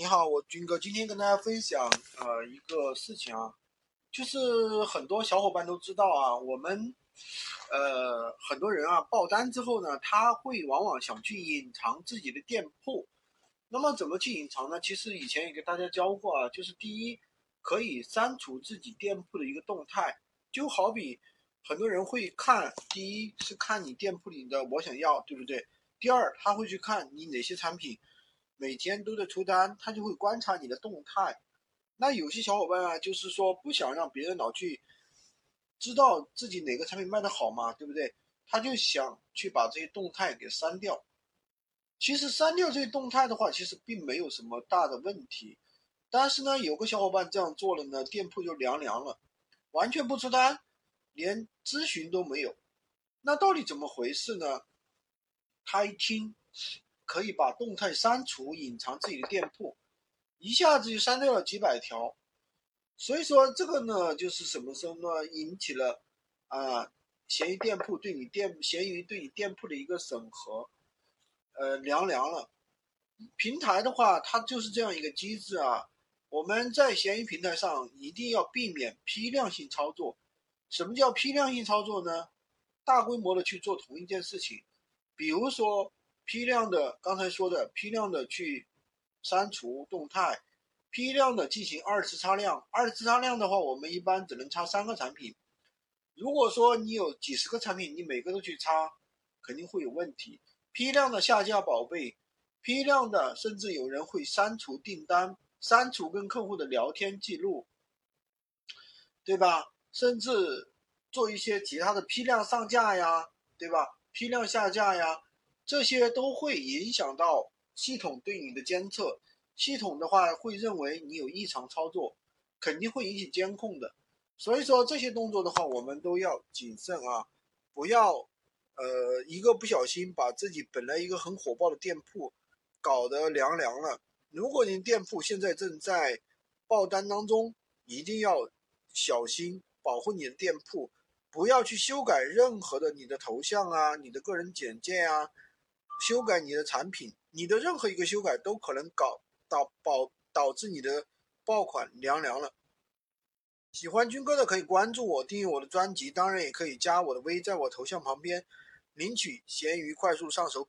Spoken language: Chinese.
你好，我军哥，今天跟大家分享呃一个事情啊，就是很多小伙伴都知道啊，我们呃很多人啊爆单之后呢，他会往往想去隐藏自己的店铺，那么怎么去隐藏呢？其实以前也给大家教过啊，就是第一可以删除自己店铺的一个动态，就好比很多人会看，第一是看你店铺里的我想要，对不对？第二他会去看你哪些产品。每天都在出单，他就会观察你的动态。那有些小伙伴啊，就是说不想让别人老去知道自己哪个产品卖的好嘛，对不对？他就想去把这些动态给删掉。其实删掉这些动态的话，其实并没有什么大的问题。但是呢，有个小伙伴这样做了呢，店铺就凉凉了，完全不出单，连咨询都没有。那到底怎么回事呢？他一听。可以把动态删除，隐藏自己的店铺，一下子就删掉了几百条。所以说这个呢，就是什么时候呢？引起了啊，闲鱼店铺对你店闲鱼对你店铺的一个审核，呃，凉凉了。平台的话，它就是这样一个机制啊。我们在闲鱼平台上一定要避免批量性操作。什么叫批量性操作呢？大规模的去做同一件事情，比如说。批量的，刚才说的批量的去删除动态，批量的进行二次擦亮。二次擦亮的话，我们一般只能擦三个产品。如果说你有几十个产品，你每个都去擦，肯定会有问题。批量的下架宝贝，批量的甚至有人会删除订单，删除跟客户的聊天记录，对吧？甚至做一些其他的批量上架呀，对吧？批量下架呀。这些都会影响到系统对你的监测，系统的话会认为你有异常操作，肯定会引起监控的。所以说这些动作的话，我们都要谨慎啊，不要呃一个不小心把自己本来一个很火爆的店铺搞得凉凉了。如果您店铺现在正在爆单当中，一定要小心保护你的店铺，不要去修改任何的你的头像啊，你的个人简介啊。修改你的产品，你的任何一个修改都可能搞导保导致你的爆款凉凉了。喜欢军哥的可以关注我，订阅我的专辑，当然也可以加我的微，在我头像旁边领取闲鱼快速上手笔。